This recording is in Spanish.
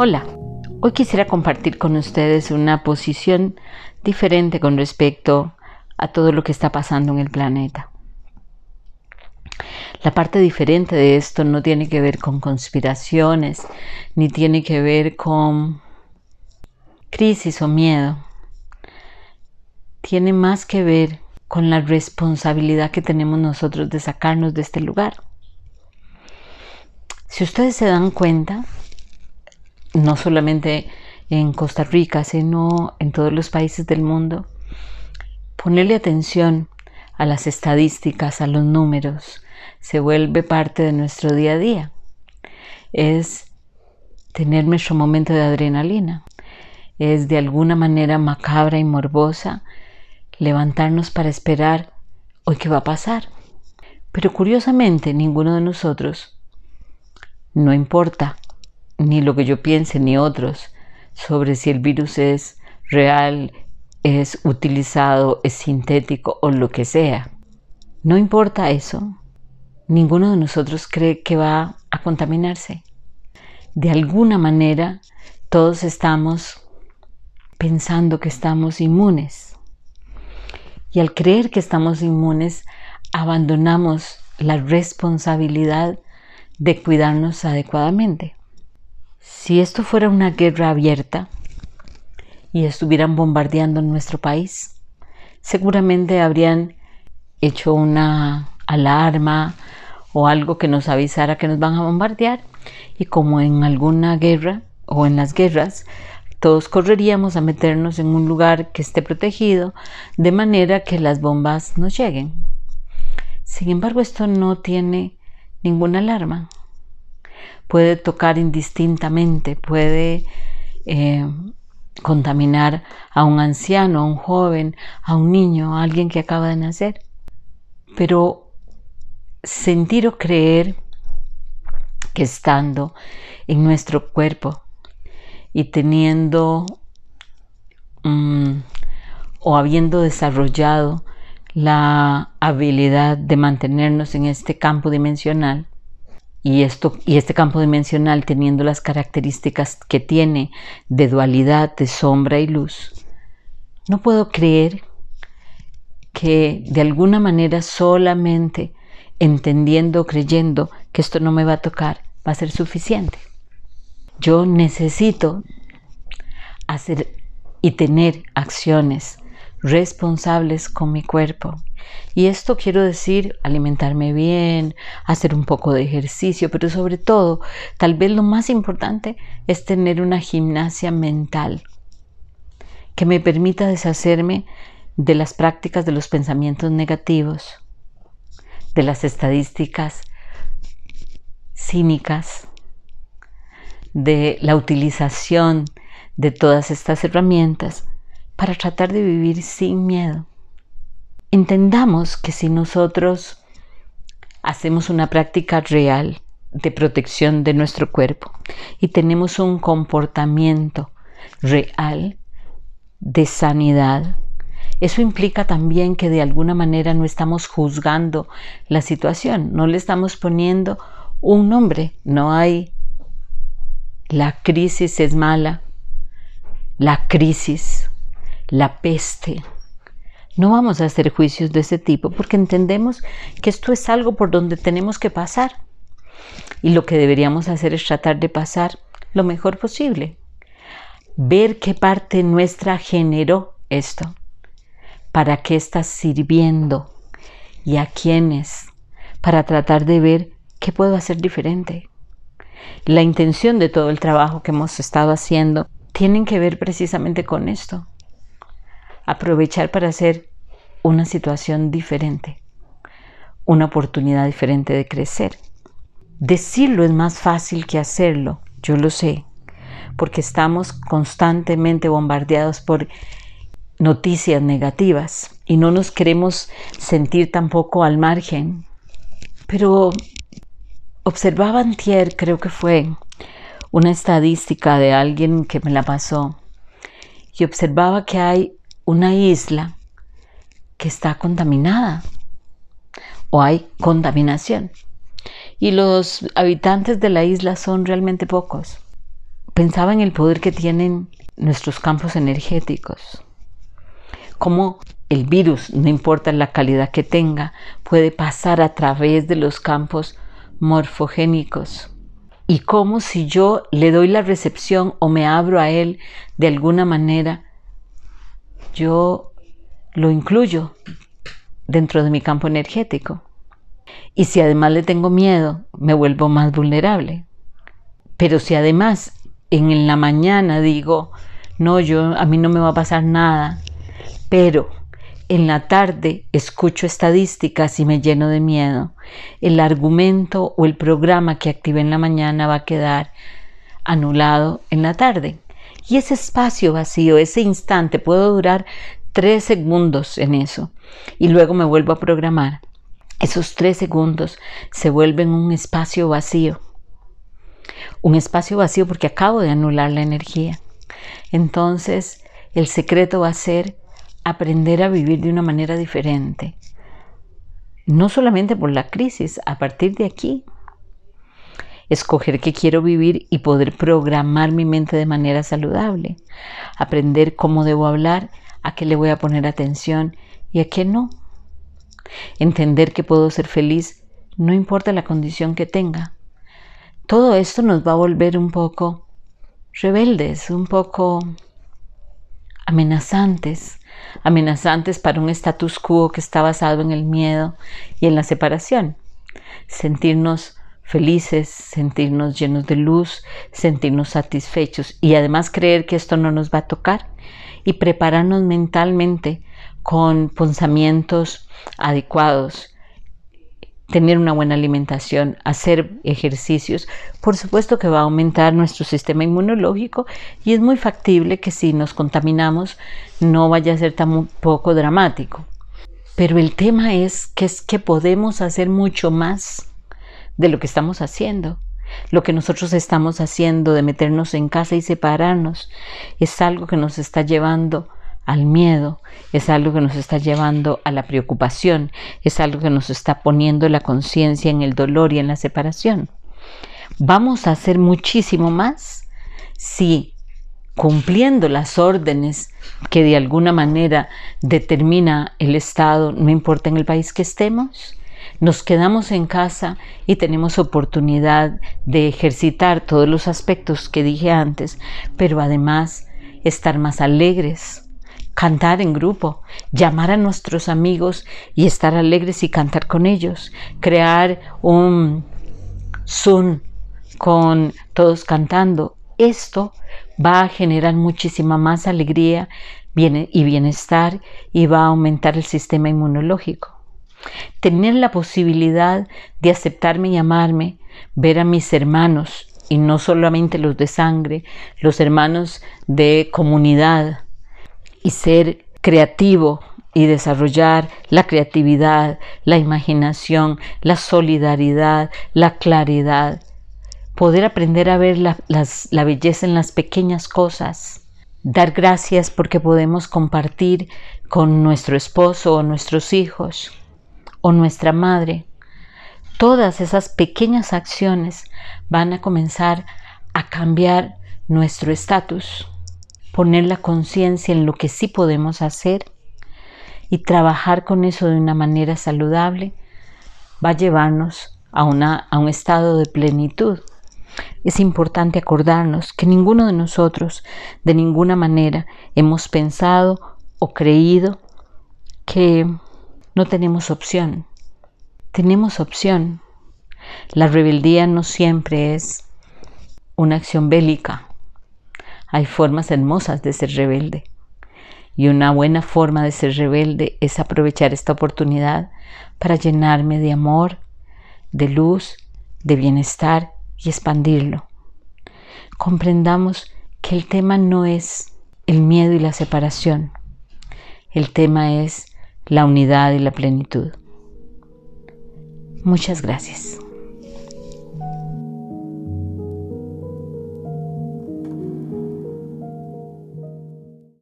Hola, hoy quisiera compartir con ustedes una posición diferente con respecto a todo lo que está pasando en el planeta. La parte diferente de esto no tiene que ver con conspiraciones, ni tiene que ver con crisis o miedo. Tiene más que ver con la responsabilidad que tenemos nosotros de sacarnos de este lugar. Si ustedes se dan cuenta, no solamente en Costa Rica, sino en todos los países del mundo, ponerle atención a las estadísticas, a los números, se vuelve parte de nuestro día a día. Es tener nuestro momento de adrenalina. Es de alguna manera macabra y morbosa levantarnos para esperar hoy qué va a pasar. Pero curiosamente ninguno de nosotros, no importa ni lo que yo piense ni otros sobre si el virus es real, es utilizado, es sintético o lo que sea. No importa eso. Ninguno de nosotros cree que va a contaminarse. De alguna manera, todos estamos pensando que estamos inmunes. Y al creer que estamos inmunes, abandonamos la responsabilidad de cuidarnos adecuadamente. Si esto fuera una guerra abierta y estuvieran bombardeando nuestro país, seguramente habrían hecho una alarma o algo que nos avisara que nos van a bombardear y como en alguna guerra o en las guerras todos correríamos a meternos en un lugar que esté protegido de manera que las bombas no lleguen. Sin embargo, esto no tiene ninguna alarma. Puede tocar indistintamente, puede eh, contaminar a un anciano, a un joven, a un niño, a alguien que acaba de nacer. Pero sentir o creer que estando en nuestro cuerpo y teniendo mm, o habiendo desarrollado la habilidad de mantenernos en este campo dimensional y, esto, y este campo dimensional teniendo las características que tiene de dualidad de sombra y luz, no puedo creer que de alguna manera solamente entendiendo, creyendo que esto no me va a tocar, va a ser suficiente. Yo necesito hacer y tener acciones responsables con mi cuerpo. Y esto quiero decir alimentarme bien, hacer un poco de ejercicio, pero sobre todo, tal vez lo más importante es tener una gimnasia mental que me permita deshacerme de las prácticas de los pensamientos negativos, de las estadísticas cínicas, de la utilización de todas estas herramientas para tratar de vivir sin miedo. Entendamos que si nosotros hacemos una práctica real de protección de nuestro cuerpo y tenemos un comportamiento real de sanidad, eso implica también que de alguna manera no estamos juzgando la situación, no le estamos poniendo un nombre, no hay la crisis es mala, la crisis, la peste. No vamos a hacer juicios de ese tipo porque entendemos que esto es algo por donde tenemos que pasar. Y lo que deberíamos hacer es tratar de pasar lo mejor posible. Ver qué parte nuestra generó esto. Para qué está sirviendo y a quiénes. Para tratar de ver qué puedo hacer diferente la intención de todo el trabajo que hemos estado haciendo tienen que ver precisamente con esto. Aprovechar para hacer una situación diferente, una oportunidad diferente de crecer. Decirlo es más fácil que hacerlo, yo lo sé, porque estamos constantemente bombardeados por noticias negativas y no nos queremos sentir tampoco al margen. Pero Observaba antier, creo que fue una estadística de alguien que me la pasó, y observaba que hay una isla que está contaminada o hay contaminación. Y los habitantes de la isla son realmente pocos. pensaba en el poder que tienen nuestros campos energéticos. Cómo el virus, no importa la calidad que tenga, puede pasar a través de los campos morfogénicos. Y cómo si yo le doy la recepción o me abro a él de alguna manera, yo lo incluyo dentro de mi campo energético. Y si además le tengo miedo, me vuelvo más vulnerable. Pero si además en la mañana digo, no, yo a mí no me va a pasar nada, pero en la tarde escucho estadísticas y me lleno de miedo, el argumento o el programa que activé en la mañana va a quedar anulado en la tarde. Y ese espacio vacío, ese instante, puedo durar tres segundos en eso y luego me vuelvo a programar. Esos tres segundos se vuelven un espacio vacío un espacio vacío porque acabo de anular la energía. Entonces, el secreto va a ser aprender a vivir de una manera diferente. No solamente por la crisis, a partir de aquí. Escoger qué quiero vivir y poder programar mi mente de manera saludable. Aprender cómo debo hablar, a qué le voy a poner atención y a qué no. Entender que puedo ser feliz no importa la condición que tenga todo esto nos va a volver un poco rebeldes, un poco amenazantes, amenazantes para un status quo que está basado en el miedo y en la separación. Sentirnos felices, sentirnos llenos de luz, sentirnos satisfechos y además creer que esto no nos va a tocar y prepararnos mentalmente con pensamientos adecuados tener una buena alimentación, hacer ejercicios, por supuesto que va a aumentar nuestro sistema inmunológico y es muy factible que si nos contaminamos no vaya a ser tan poco dramático. Pero el tema es que es que podemos hacer mucho más de lo que estamos haciendo. Lo que nosotros estamos haciendo de meternos en casa y separarnos es algo que nos está llevando al miedo, es algo que nos está llevando a la preocupación, es algo que nos está poniendo la conciencia en el dolor y en la separación. Vamos a hacer muchísimo más si cumpliendo las órdenes que de alguna manera determina el Estado, no importa en el país que estemos, nos quedamos en casa y tenemos oportunidad de ejercitar todos los aspectos que dije antes, pero además estar más alegres, cantar en grupo, llamar a nuestros amigos y estar alegres y cantar con ellos, crear un Zoom con todos cantando. Esto va a generar muchísima más alegría y bienestar y va a aumentar el sistema inmunológico. Tener la posibilidad de aceptarme y amarme, ver a mis hermanos, y no solamente los de sangre, los hermanos de comunidad, y ser creativo y desarrollar la creatividad, la imaginación, la solidaridad, la claridad. Poder aprender a ver la, la belleza en las pequeñas cosas. Dar gracias porque podemos compartir con nuestro esposo o nuestros hijos o nuestra madre. Todas esas pequeñas acciones van a comenzar a cambiar nuestro estatus poner la conciencia en lo que sí podemos hacer y trabajar con eso de una manera saludable va a llevarnos a, una, a un estado de plenitud. Es importante acordarnos que ninguno de nosotros de ninguna manera hemos pensado o creído que no tenemos opción. Tenemos opción. La rebeldía no siempre es una acción bélica hay formas hermosas de ser rebelde. Y una buena forma de ser rebelde es aprovechar esta oportunidad para llenarme de amor, de luz, de bienestar y expandirlo. Comprendamos que el tema no es el miedo y la separación. El tema es la unidad y la plenitud. Muchas gracias.